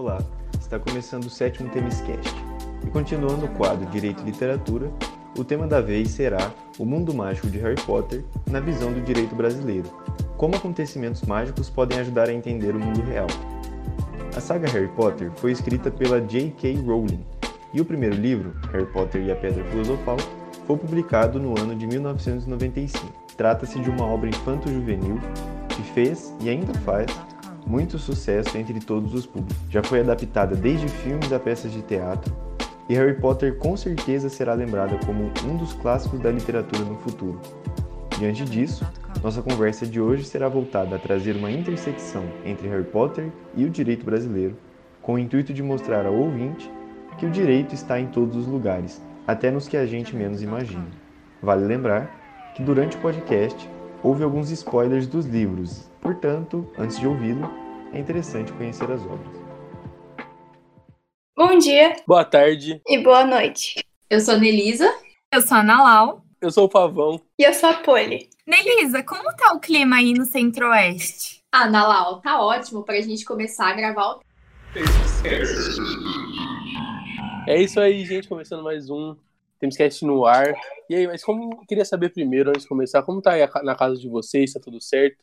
Olá, está começando o sétimo Temiscast. E continuando o quadro Direito e Literatura, o tema da vez será o mundo mágico de Harry Potter na visão do direito brasileiro. Como acontecimentos mágicos podem ajudar a entender o mundo real. A saga Harry Potter foi escrita pela J.K. Rowling, e o primeiro livro, Harry Potter e a Pedra Filosofal, foi publicado no ano de 1995. Trata-se de uma obra infanto-juvenil que fez e ainda faz muito sucesso entre todos os públicos. Já foi adaptada desde filmes a peças de teatro, e Harry Potter com certeza será lembrada como um dos clássicos da literatura no futuro. Diante disso, nossa conversa de hoje será voltada a trazer uma intersecção entre Harry Potter e o direito brasileiro, com o intuito de mostrar ao ouvinte que o direito está em todos os lugares, até nos que a gente menos imagina. Vale lembrar que durante o podcast houve alguns spoilers dos livros, portanto, antes de ouvi-lo, é interessante conhecer as obras. Bom dia. Boa tarde. E boa noite. Eu sou a Nelisa. Eu sou a Ana Lau. Eu sou o Pavão. E eu sou a Poli. Nelisa, como tá o clima aí no Centro-Oeste? Ah, Ana Lau, tá ótimo pra gente começar a gravar o. É isso aí, gente. Começando mais um Temescast no ar. E aí, mas como queria saber primeiro, antes de começar, como tá aí na casa de vocês? Tá tudo certo?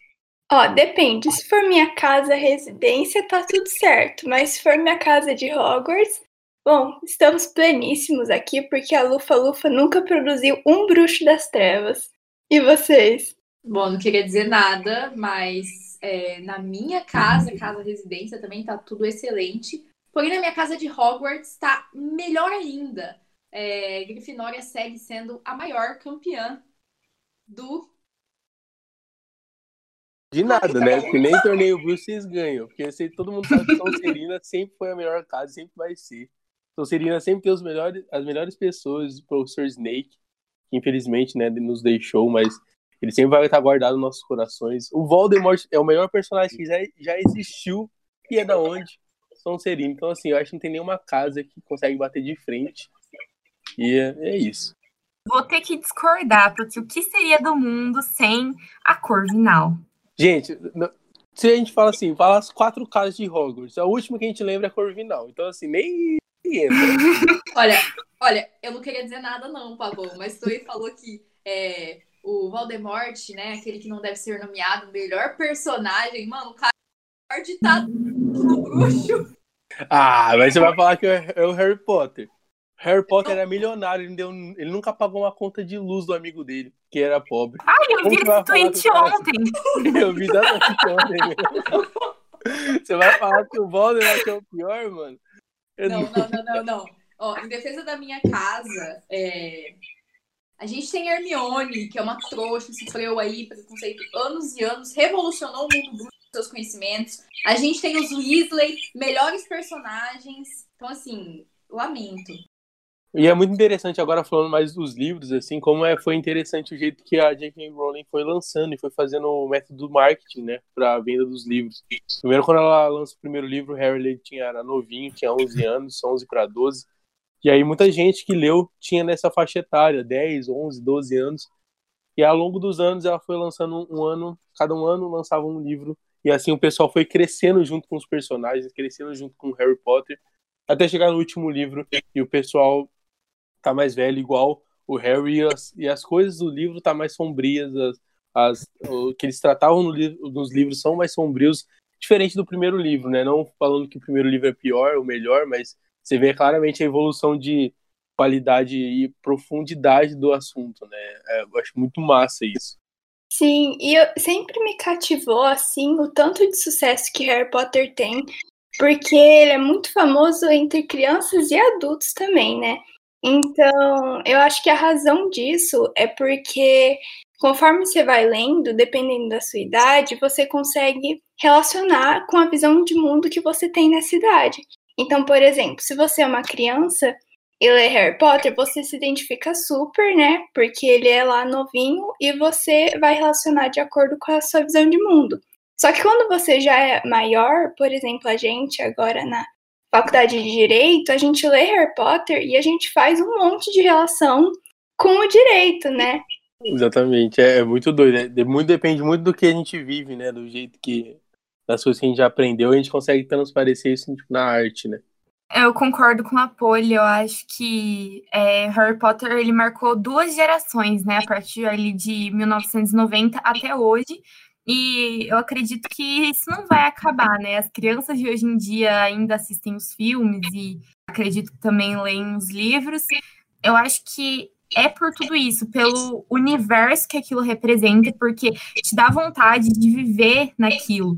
Ó, depende. Se for minha casa residência, tá tudo certo. Mas se for minha casa de Hogwarts, bom, estamos pleníssimos aqui porque a Lufa Lufa nunca produziu um bruxo das trevas. E vocês? Bom, não queria dizer nada, mas é, na minha casa, casa residência, também tá tudo excelente. Porém, na minha casa de Hogwarts tá melhor ainda. É, Grifinória segue sendo a maior campeã do de nada, né? Porque nem torneio Bruce vocês ganham. Porque sei, todo mundo sabe que Sonserina sempre foi a melhor casa, sempre vai ser. Sonserina sempre tem os melhores, as melhores pessoas, o professor Snake, que infelizmente né, nos deixou, mas ele sempre vai estar guardado nos nossos corações. O Voldemort é o melhor personagem que já, já existiu e é da onde? Sonserina. Então, assim, eu acho que não tem nenhuma casa que consegue bater de frente. E é, é isso. Vou ter que discordar, porque o que seria do mundo sem a Corvinal? Gente, se a gente fala assim, fala as quatro casas de Hogwarts, a última que a gente lembra é Corvinal. Então, assim, nem olha, olha, eu não queria dizer nada não, Pavão, mas tu falou que é, o Voldemort, né, aquele que não deve ser nomeado, o melhor personagem, mano, o cara tá no bruxo. Ah, mas você vai falar que é o Harry Potter. Harry Potter era milionário, ele, deu, ele nunca pagou uma conta de luz do amigo dele, que era pobre. Ai, eu vi esse tweet ontem. eu vi exatamente ontem. Você vai falar que o Voldemort é o pior, mano? não, não, não, não, não. Ó, em defesa da minha casa, é... a gente tem Hermione, que é uma trouxa, sofreu aí preconceito anos e anos, revolucionou o mundo dos seus conhecimentos. A gente tem os Weasley, melhores personagens. Então, assim, lamento. E é muito interessante agora falando mais dos livros, assim, como é, foi interessante o jeito que a J.K. Rowling foi lançando e foi fazendo o método do marketing, né, para venda dos livros. Primeiro, quando ela lança o primeiro livro, Harry ele tinha, era novinho, tinha 11 anos, 11 para 12. E aí muita gente que leu tinha nessa faixa etária, 10, 11, 12 anos. E ao longo dos anos ela foi lançando um ano, cada um ano lançava um livro. E assim o pessoal foi crescendo junto com os personagens, crescendo junto com Harry Potter, até chegar no último livro e o pessoal tá mais velho, igual o Harry, e as, e as coisas do livro tá mais sombrias, as, as o que eles tratavam no nos livros são mais sombrios, diferente do primeiro livro, né? Não falando que o primeiro livro é pior ou melhor, mas você vê claramente a evolução de qualidade e profundidade do assunto, né? É, eu acho muito massa isso. Sim, e eu, sempre me cativou assim o tanto de sucesso que Harry Potter tem, porque ele é muito famoso entre crianças e adultos também, né? Então, eu acho que a razão disso é porque conforme você vai lendo, dependendo da sua idade, você consegue relacionar com a visão de mundo que você tem nessa idade. Então, por exemplo, se você é uma criança e lê Harry Potter, você se identifica super, né? Porque ele é lá novinho e você vai relacionar de acordo com a sua visão de mundo. Só que quando você já é maior, por exemplo, a gente agora na faculdade de direito, a gente lê Harry Potter e a gente faz um monte de relação com o direito, né? Exatamente, é, é muito doido. É, muito, depende muito do que a gente vive, né? Do jeito que das coisas que a gente já aprendeu, a gente consegue transparecer isso tipo, na arte, né? Eu concordo com a Polly, eu acho que é, Harry Potter ele marcou duas gerações, né, a partir ali de 1990 até hoje, e eu acredito que isso não vai acabar, né? As crianças de hoje em dia ainda assistem os filmes e acredito que também leem os livros. Eu acho que é por tudo isso, pelo universo que aquilo representa, porque te dá vontade de viver naquilo.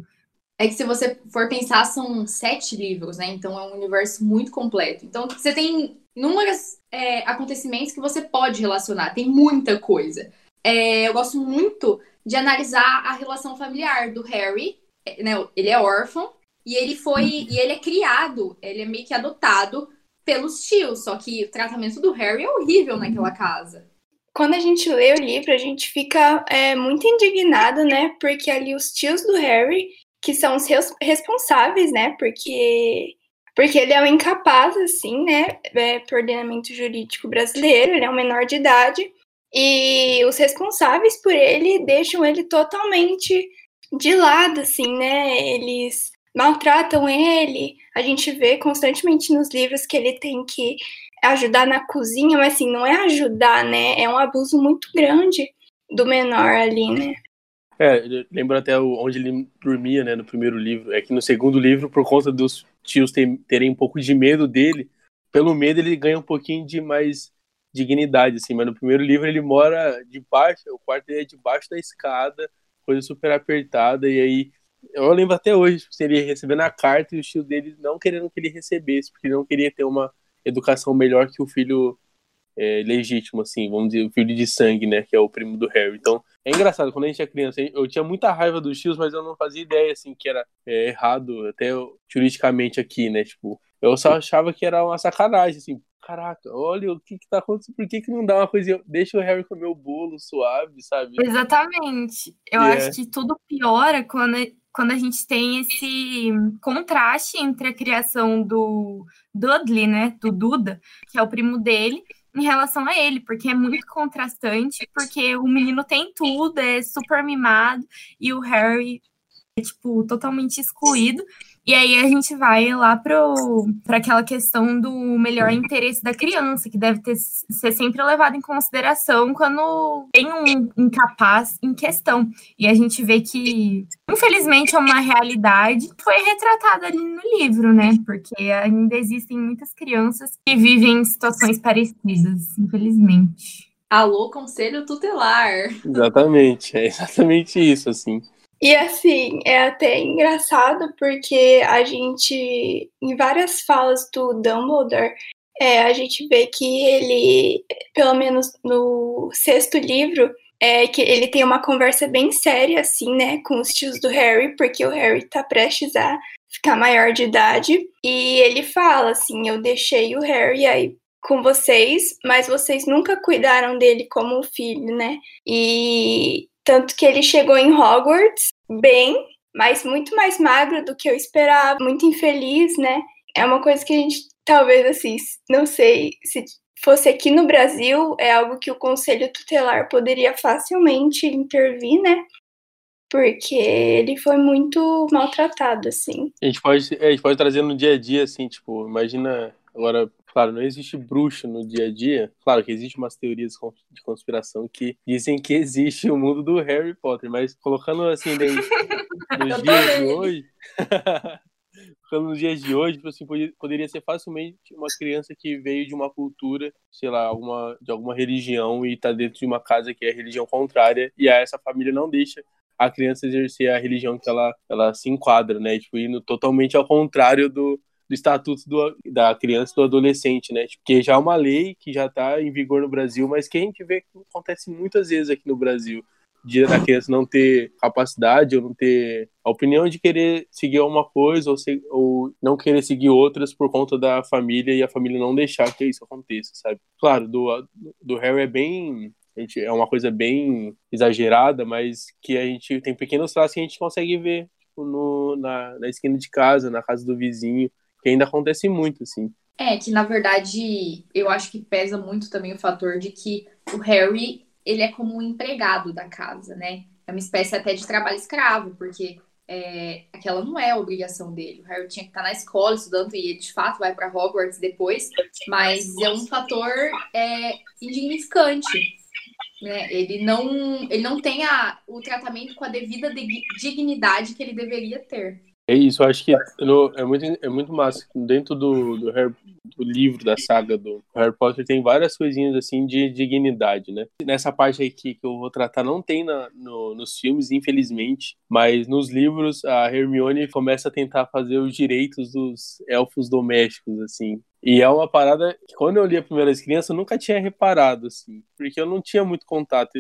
É que se você for pensar, são sete livros, né? Então é um universo muito completo. Então você tem inúmeros é, acontecimentos que você pode relacionar, tem muita coisa. É, eu gosto muito de analisar a relação familiar do Harry, é, né? Ele é órfão e ele foi e ele é criado, ele é meio que adotado pelos tios, só que o tratamento do Harry é horrível naquela casa. Quando a gente lê o livro, a gente fica é, muito indignado, né? Porque ali os tios do Harry que são os responsáveis, né? Porque porque ele é um incapaz, assim, né? É, por ordenamento jurídico brasileiro, ele é um menor de idade. E os responsáveis por ele deixam ele totalmente de lado, assim, né? Eles maltratam ele. A gente vê constantemente nos livros que ele tem que ajudar na cozinha, mas assim, não é ajudar, né? É um abuso muito grande do menor ali, né? É, lembro até onde ele dormia, né, no primeiro livro. É que no segundo livro, por conta dos tios terem um pouco de medo dele, pelo medo ele ganha um pouquinho de mais dignidade, assim. Mas no primeiro livro ele mora debaixo, o quarto dele é debaixo da escada, coisa super apertada, e aí eu lembro até hoje, se ele recebendo a carta e o tio dele não querendo que ele recebesse, porque ele não queria ter uma educação melhor que o filho é, legítimo, assim, vamos dizer, o filho de sangue, né, que é o primo do Harry. Então, é engraçado, quando a gente é criança, eu tinha muita raiva dos tios, mas eu não fazia ideia, assim, que era é, errado, até juridicamente aqui, né, tipo, eu só achava que era uma sacanagem, assim, caraca, olha o que que tá acontecendo, por que que não dá uma coisinha, deixa o Harry comer o bolo suave, sabe? Exatamente, eu yeah. acho que tudo piora quando, quando a gente tem esse contraste entre a criação do Dudley, né, do Duda, que é o primo dele, em relação a ele, porque é muito contrastante, porque o menino tem tudo, é super mimado, e o Harry é, tipo, totalmente excluído. E aí a gente vai lá para aquela questão do melhor interesse da criança, que deve ter, ser sempre levado em consideração quando tem um incapaz em questão. E a gente vê que, infelizmente, é uma realidade foi retratada ali no livro, né? Porque ainda existem muitas crianças que vivem em situações parecidas, infelizmente. Alô, conselho tutelar. Exatamente, é exatamente isso, assim. E assim, é até engraçado porque a gente, em várias falas do Dumbledore, é, a gente vê que ele, pelo menos no sexto livro, é que ele tem uma conversa bem séria, assim, né, com os tios do Harry, porque o Harry tá prestes a ficar maior de idade. E ele fala assim: Eu deixei o Harry aí com vocês, mas vocês nunca cuidaram dele como filho, né? E tanto que ele chegou em Hogwarts bem, mas muito mais magro do que eu esperava, muito infeliz, né? É uma coisa que a gente talvez assim, não sei se fosse aqui no Brasil, é algo que o conselho tutelar poderia facilmente intervir, né? Porque ele foi muito maltratado, assim. A gente pode, a gente pode trazer no dia a dia, assim, tipo, imagina agora Claro, não existe bruxo no dia a dia. Claro que existem umas teorias de conspiração que dizem que existe o mundo do Harry Potter, mas colocando assim nos dias de hoje. colocando nos dias de hoje, tipo assim, poderia ser facilmente uma criança que veio de uma cultura, sei lá, alguma, de alguma religião e está dentro de uma casa que é religião contrária, e a essa família não deixa a criança exercer a religião que ela, ela se enquadra, né? Tipo, indo totalmente ao contrário do, do estatuto do, da criança e do adolescente, né? Porque já é uma lei que já está em vigor no Brasil, mas que a gente vê que acontece muitas vezes aqui no Brasil. De a criança não ter capacidade ou não ter a opinião de querer seguir uma coisa ou, se, ou não querer seguir outras por conta da família e a família não deixar que isso aconteça, sabe? Claro, do, do Harry é bem é uma coisa bem exagerada, mas que a gente tem pequenos traços que a gente consegue ver tipo, no, na, na esquina de casa, na casa do vizinho que ainda acontece muito, assim. É, que na verdade eu acho que pesa muito também o fator de que o Harry, ele é como um empregado da casa, né? É uma espécie até de trabalho escravo, porque é, aquela não é a obrigação dele. O Harry tinha que estar na escola estudando e ele de fato vai para Hogwarts depois, mas é um fator é, indignificante. Né? Ele não ele não tem a, o tratamento com a devida dignidade que ele deveria ter. É isso, eu acho que é muito, é muito massa. Dentro do, do, Harry, do, livro, da saga do Harry Potter, tem várias coisinhas assim de dignidade, né? Nessa parte aí que, que eu vou tratar, não tem na, no, nos filmes, infelizmente, mas nos livros a Hermione começa a tentar fazer os direitos dos elfos domésticos, assim. E é uma parada que quando eu li a primeira vez criança, eu nunca tinha reparado, assim, porque eu não tinha muito contato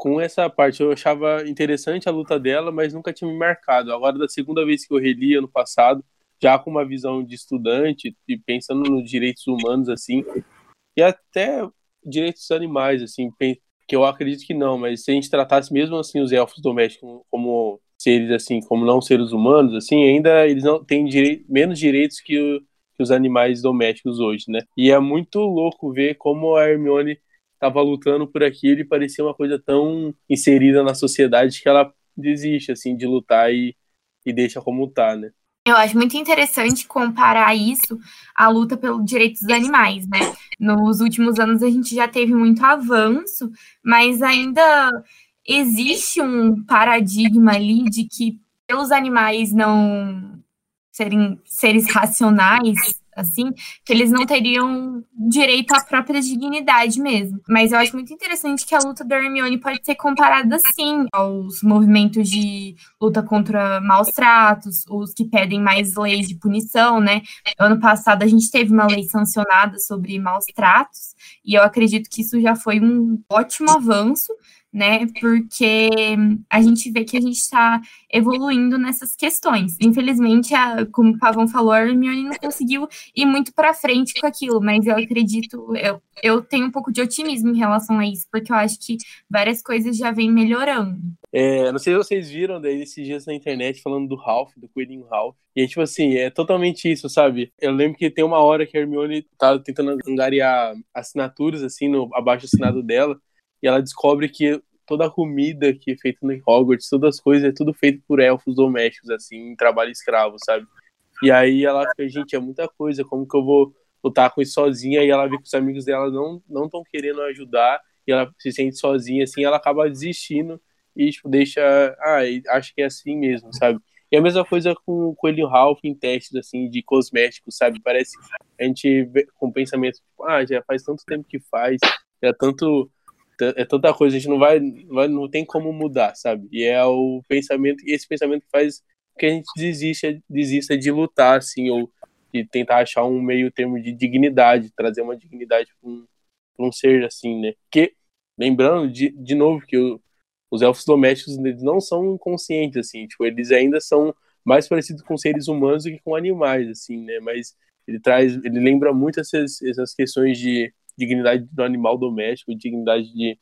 com essa parte. Eu achava interessante a luta dela, mas nunca tinha me marcado. Agora, da segunda vez que eu reli ano passado, já com uma visão de estudante e pensando nos direitos humanos, assim, e até direitos dos animais, assim, que eu acredito que não, mas se a gente tratasse mesmo assim os elfos domésticos como seres assim, como não seres humanos, assim, ainda eles não têm direi menos direitos que, que os animais domésticos hoje, né? E é muito louco ver como a Hermione estava lutando por aquilo e parecia uma coisa tão inserida na sociedade que ela desiste assim de lutar e, e deixa como tá, né? Eu acho muito interessante comparar isso à luta pelos direitos dos animais, né? Nos últimos anos a gente já teve muito avanço, mas ainda existe um paradigma ali de que pelos animais não serem seres racionais, assim, que eles não teriam direito à própria dignidade mesmo. Mas eu acho muito interessante que a luta da Hermione pode ser comparada, sim, aos movimentos de luta contra maus tratos, os que pedem mais leis de punição, né? Ano passado a gente teve uma lei sancionada sobre maus tratos, e eu acredito que isso já foi um ótimo avanço, né? Porque a gente vê que a gente está evoluindo nessas questões. Infelizmente, a, como o Pavão falou, a Hermione não conseguiu ir muito para frente com aquilo, mas eu acredito, eu, eu tenho um pouco de otimismo em relação a isso, porque eu acho que várias coisas já vêm melhorando. É, não sei se vocês viram daí esses dias na internet falando do Ralph, do coelhinho Ralph. E é tipo assim, é totalmente isso, sabe? Eu lembro que tem uma hora que a Hermione tá tentando angariar assinaturas, assim, no abaixo assinado dela e ela descobre que toda a comida que é feita no Hogwarts, todas as coisas, é tudo feito por elfos domésticos, assim, em trabalho escravo, sabe? E aí ela fica, gente, é muita coisa, como que eu vou lutar com isso sozinha? E ela vê que os amigos dela não não estão querendo ajudar, e ela se sente sozinha, assim, ela acaba desistindo e, tipo, deixa, ah, acho que é assim mesmo, sabe? E a mesma coisa com o Coelhinho Ralph em testes, assim, de cosméticos, sabe? Parece a gente vê com pensamento, tipo, ah, já faz tanto tempo que faz, já tanto é tanta coisa, a gente não vai, vai, não tem como mudar, sabe? E é o pensamento, e esse pensamento faz que a gente desista, desista de lutar, assim, ou de tentar achar um meio termo de dignidade, trazer uma dignidade para um, um ser assim, né? Que, lembrando, de, de novo, que o, os elfos domésticos eles não são conscientes, assim, tipo, eles ainda são mais parecidos com seres humanos do que com animais, assim, né? Mas ele traz, ele lembra muito essas, essas questões de dignidade do animal doméstico, dignidade de,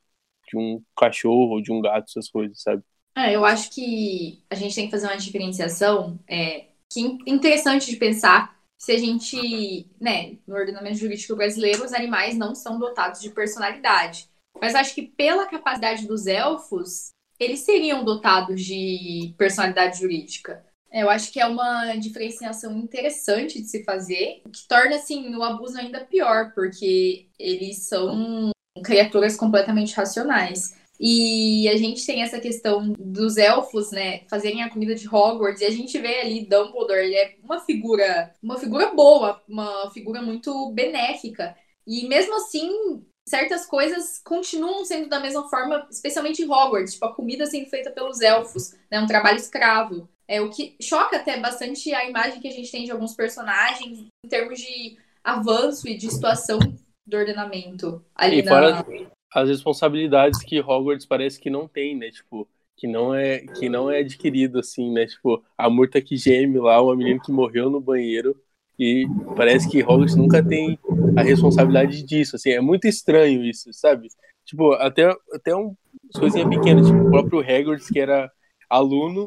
de um cachorro ou de um gato, essas coisas, sabe? É, eu acho que a gente tem que fazer uma diferenciação é, que é interessante de pensar se a gente, né, no ordenamento jurídico brasileiro, os animais não são dotados de personalidade. Mas acho que pela capacidade dos elfos, eles seriam dotados de personalidade jurídica. É, eu acho que é uma diferenciação interessante de se fazer, que torna assim o abuso ainda pior, porque eles são criaturas completamente racionais. E a gente tem essa questão dos elfos, né, fazerem a comida de Hogwarts, e a gente vê ali Dumbledore, ele é uma figura, uma figura boa, uma figura muito benéfica. E mesmo assim, certas coisas continuam sendo da mesma forma, especialmente em Hogwarts, tipo a comida sendo feita pelos elfos, né, um trabalho escravo. É o que choca até bastante a imagem que a gente tem de alguns personagens em termos de avanço e de situação do ordenamento ali e na... fora as responsabilidades que Hogwarts parece que não tem, né? Tipo, que não é que não é adquirido assim, né? Tipo, a Murta que geme lá, uma menina que morreu no banheiro e parece que Hogwarts nunca tem a responsabilidade disso, assim, é muito estranho isso, sabe? Tipo, até até um coisinha pequena, tipo, o próprio Hagrid que era aluno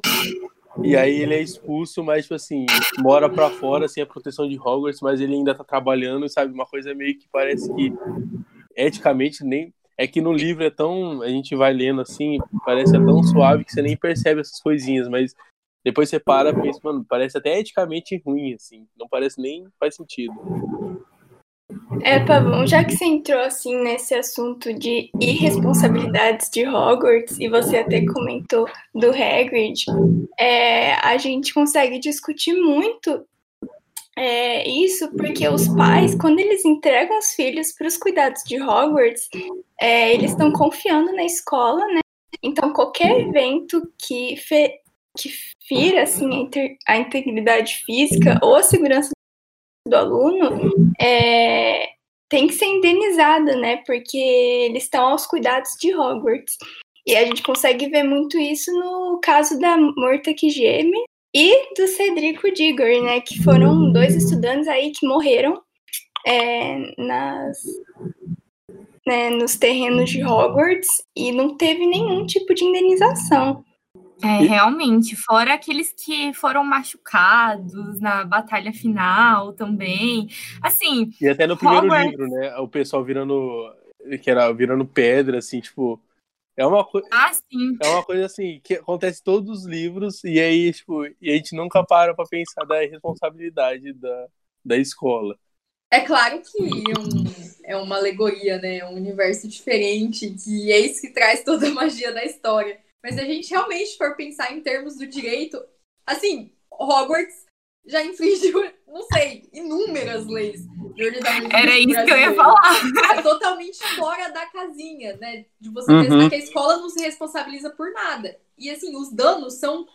e aí ele é expulso, mas, tipo assim, mora pra fora sem a proteção de Hogwarts, mas ele ainda tá trabalhando, sabe? Uma coisa meio que parece que eticamente nem. É que no livro é tão. A gente vai lendo assim, parece tão suave que você nem percebe essas coisinhas, mas depois você para e pensa, mano, parece até eticamente ruim, assim. Não parece nem faz sentido. É, Pavão, já que você entrou assim nesse assunto de irresponsabilidades de Hogwarts e você até comentou do Hagrid, é, a gente consegue discutir muito é, isso porque os pais, quando eles entregam os filhos para os cuidados de Hogwarts, é, eles estão confiando na escola, né? Então qualquer evento que, fe, que fira assim, a, a integridade física ou a segurança do aluno é, tem que ser indenizada, né? Porque eles estão aos cuidados de Hogwarts. E a gente consegue ver muito isso no caso da Morta que geme e do Cedrico Diggory, né? Que foram dois estudantes aí que morreram é, nas, né, nos terrenos de Hogwarts e não teve nenhum tipo de indenização. É, realmente, fora aqueles que foram machucados na batalha final também. Assim. E até no primeiro Hogwarts... livro, né? O pessoal virando. Que era virando pedra, assim, tipo. É uma coisa. Ah, sim. É uma coisa assim, que acontece em todos os livros, e aí, tipo, e a gente nunca para pra pensar da responsabilidade da, da escola. É claro que um, é uma alegoria, né? É um universo diferente, que é isso que traz toda a magia da história. Mas se a gente realmente for pensar em termos do direito, assim, Hogwarts já infringiu, não sei, inúmeras leis Era isso que eu ia falar. É totalmente fora da casinha, né? De você uhum. pensar que a escola não se responsabiliza por nada. E assim, os danos são,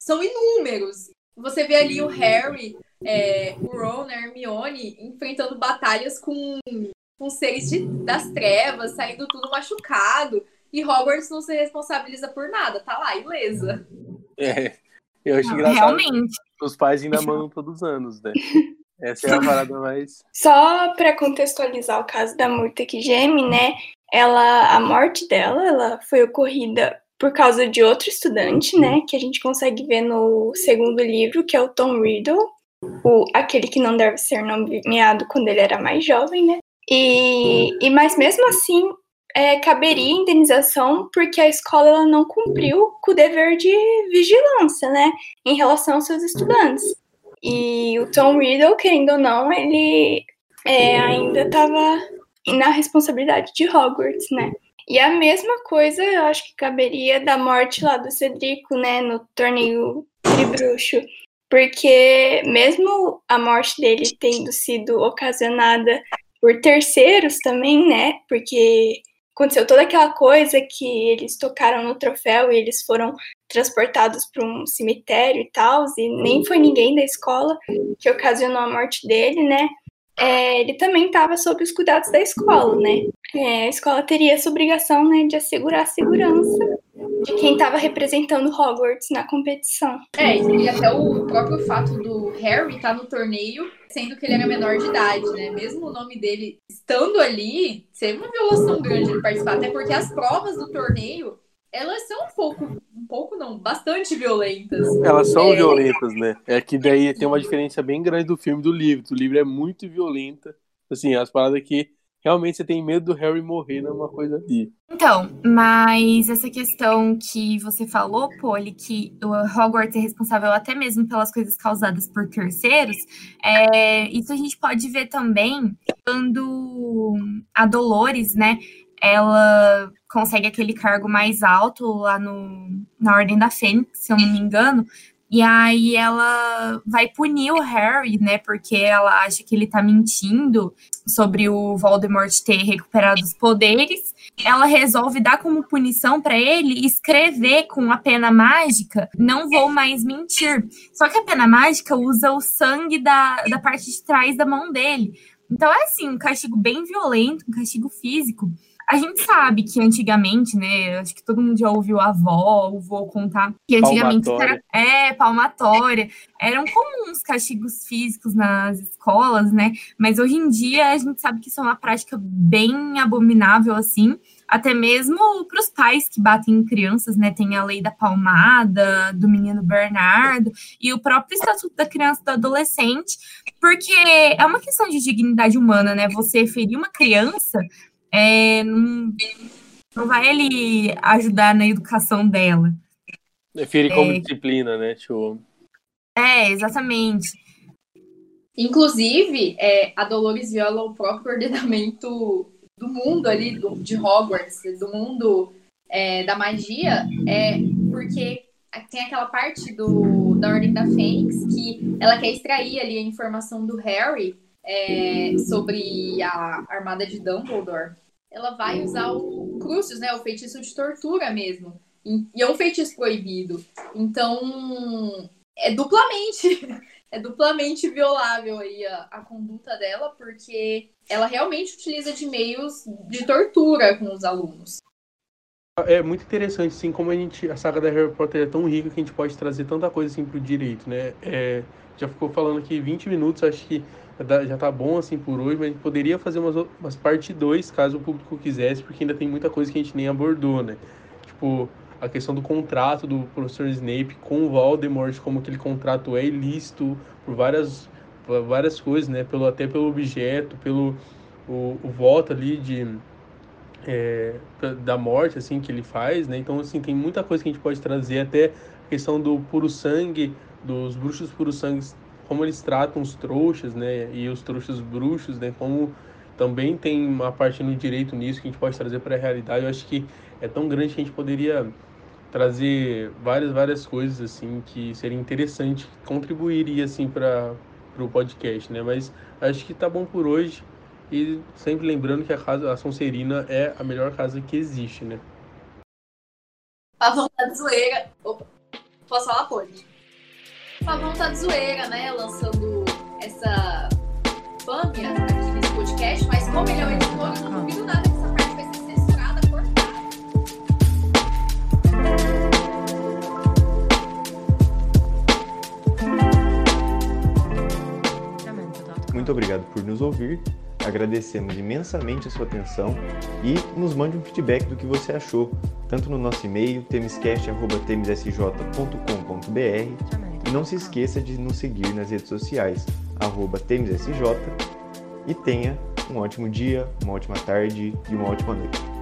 são inúmeros. Você vê ali o Harry, é, o Ron, a Hermione enfrentando batalhas com, com seres de, das trevas, saindo tudo machucado. E Hogwarts não se responsabiliza por nada, tá lá, ilesa. É, eu acho não, engraçado. Realmente. Os pais ainda mandam todos os anos, né? Essa é a parada mais. Só para contextualizar o caso da Murta que geme, né? Ela, a morte dela, ela foi ocorrida por causa de outro estudante, né? Que a gente consegue ver no segundo livro, que é o Tom Riddle, o, aquele que não deve ser nomeado quando ele era mais jovem, né? E, e mas mesmo assim, é, caberia indenização porque a escola ela não cumpriu com o dever de vigilância, né, em relação aos seus estudantes. E o Tom Riddle, querendo ou não, ele é, ainda estava na responsabilidade de Hogwarts, né? E a mesma coisa, eu acho que caberia da morte lá do Cedrico, né, no torneio de bruxo. Porque mesmo a morte dele tendo sido ocasionada por terceiros também, né? Porque aconteceu toda aquela coisa que eles tocaram no troféu e eles foram transportados para um cemitério e tal, e nem foi ninguém da escola que ocasionou a morte dele, né? É, ele também estava sob os cuidados da escola, né? É, a escola teria essa obrigação, né, de assegurar a segurança de quem estava representando Hogwarts na competição. É, e até o próprio fato do Harry estar tá no torneio, sendo que ele era menor de idade, né? Mesmo o nome dele estando ali, seria uma violação grande ele participar, até porque as provas do torneio elas são um pouco, um pouco não, bastante violentas. Elas são é. violentas, né? É que daí tem uma diferença bem grande do filme e do livro. O livro é muito violenta. Assim, as paradas que realmente você tem medo do Harry morrer numa coisa ali. Então, mas essa questão que você falou, Polly, que o Hogwarts é responsável até mesmo pelas coisas causadas por terceiros, é, isso a gente pode ver também quando a Dolores, né, ela consegue aquele cargo mais alto lá no, na Ordem da Fênix, se eu não me engano, e aí ela vai punir o Harry, né? Porque ela acha que ele tá mentindo sobre o Voldemort ter recuperado os poderes. Ela resolve dar como punição para ele escrever com a pena mágica: Não vou mais mentir. Só que a pena mágica usa o sangue da, da parte de trás da mão dele. Então é assim, um castigo bem violento, um castigo físico. A gente sabe que antigamente, né? Acho que todo mundo já ouviu a avó, o vô contar que antigamente era, é palmatória. Eram comuns castigos físicos nas escolas, né? Mas hoje em dia a gente sabe que isso é uma prática bem abominável, assim até mesmo para os pais que batem em crianças, né? Tem a lei da palmada, do menino Bernardo, e o próprio Estatuto da Criança e do Adolescente, porque é uma questão de dignidade humana, né? Você ferir uma criança é, não, não vai ele ajudar na educação dela. Define como é... disciplina, né? Show. É, exatamente. Inclusive, é, a Dolores viola o próprio ordenamento do mundo ali, do, de Hogwarts, do mundo é, da magia, é porque tem aquela parte do, da Ordem da Fênix que ela quer extrair ali a informação do Harry é, sobre a armada de Dumbledore. Ela vai usar o Crucius, né, o feitiço de tortura mesmo. E é um feitiço proibido. Então, é duplamente é duplamente violável aí a, a conduta dela, porque ela realmente utiliza de meios de tortura com os alunos. É muito interessante, assim, como a gente, a saga da Harry Potter é tão rica que a gente pode trazer tanta coisa assim pro direito, né? É, já ficou falando aqui 20 minutos, acho que já tá bom assim por hoje, mas a gente poderia fazer umas, umas parte 2, caso o público quisesse, porque ainda tem muita coisa que a gente nem abordou, né? Tipo, a questão do contrato do professor Snape com o Voldemort, como aquele contrato é ilícito por várias, por várias coisas, né? Pelo, até pelo objeto, pelo o, o voto ali de, é, da morte, assim, que ele faz, né? Então, assim, tem muita coisa que a gente pode trazer, até a questão do puro sangue, dos bruxos puro sangue, como eles tratam os trouxas, né? E os trouxas bruxos, né? Como também tem uma parte no direito nisso que a gente pode trazer para a realidade. Eu acho que é tão grande que a gente poderia trazer várias, várias coisas assim que seria interessante, contribuiria assim para o podcast, né? Mas acho que tá bom por hoje e sempre lembrando que a casa a Sonserina é a melhor casa que existe, né? A vontade zoeira. Opa, posso falar, pode? A vontade zoeira, né? Lançando essa fâmia aqui nesse podcast, mas como ele é o editor, eu não duvido nada Muito obrigado por nos ouvir. Agradecemos imensamente a sua atenção e nos mande um feedback do que você achou, tanto no nosso e-mail temescast.temssj.com.br e não se esqueça de nos seguir nas redes sociais, arroba temessj e tenha um ótimo dia, uma ótima tarde e uma ótima noite.